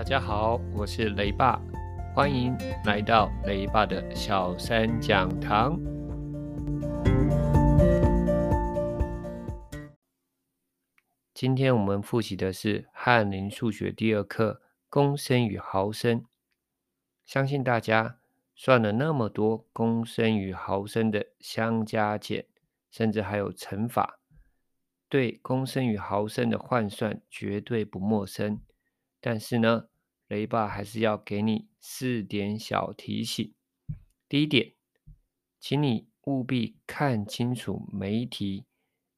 大家好，我是雷爸，欢迎来到雷爸的小三讲堂。今天我们复习的是翰林数学第二课公升与毫升。相信大家算了那么多公升与毫升的相加减，甚至还有乘法，对公升与毫升的换算绝对不陌生。但是呢，雷爸还是要给你四点小提醒。第一点，请你务必看清楚每一题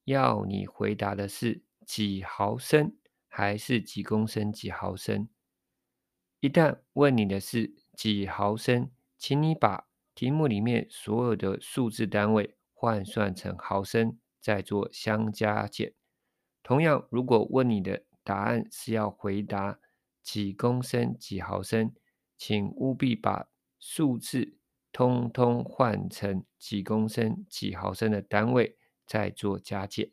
要你回答的是几毫升还是几公升几毫升。一旦问你的是几毫升，请你把题目里面所有的数字单位换算成毫升，再做相加减。同样，如果问你的答案是要回答几公升几毫升，请务必把数字通通换成几公升几毫升的单位，再做加减，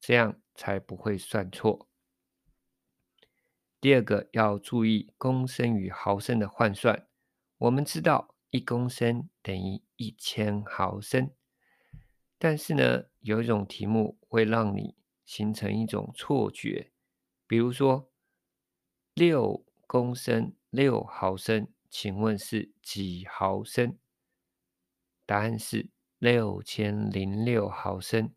这样才不会算错。第二个要注意公升与毫升的换算。我们知道一公升等于一千毫升，但是呢，有一种题目会让你形成一种错觉，比如说。六公升六毫升，请问是几毫升？答案是六千零六毫升。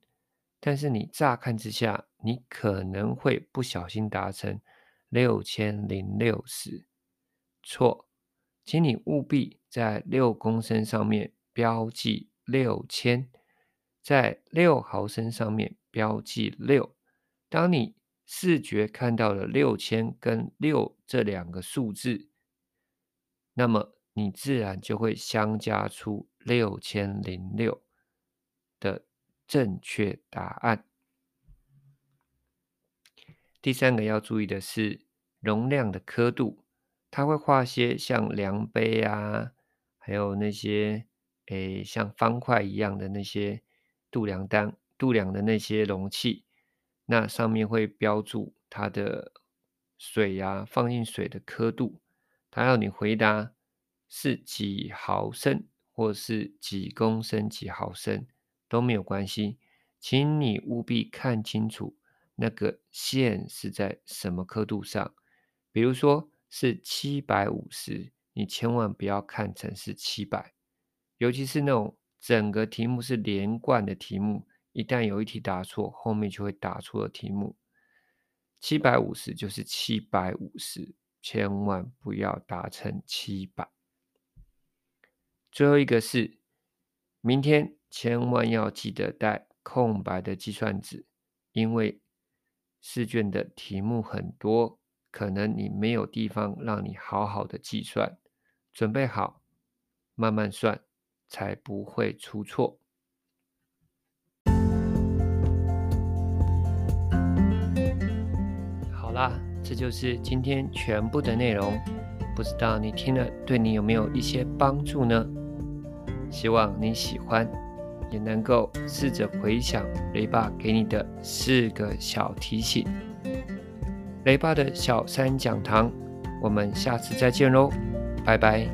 但是你乍看之下，你可能会不小心答成六千零六十。错，请你务必在六公升上面标记六千，在六毫升上面标记六。当你视觉看到了六千跟六这两个数字，那么你自然就会相加出六千零六的正确答案。第三个要注意的是容量的刻度，它会画些像量杯啊，还有那些诶像方块一样的那些度量单、度量的那些容器。那上面会标注它的水呀、啊，放进水的刻度。它要你回答是几毫升，或是几公升几毫升都没有关系，请你务必看清楚那个线是在什么刻度上。比如说是七百五十，你千万不要看成是七百，尤其是那种整个题目是连贯的题目。一旦有一题答错，后面就会答错的题目。七百五十就是七百五十，千万不要答成七百。最后一个是，明天千万要记得带空白的计算纸，因为试卷的题目很多，可能你没有地方让你好好的计算。准备好，慢慢算，才不会出错。好啦这就是今天全部的内容。不知道你听了对你有没有一些帮助呢？希望你喜欢也能够试着回想雷爸给你的四个小提醒。雷爸的小三讲堂我们下次再见喽拜拜。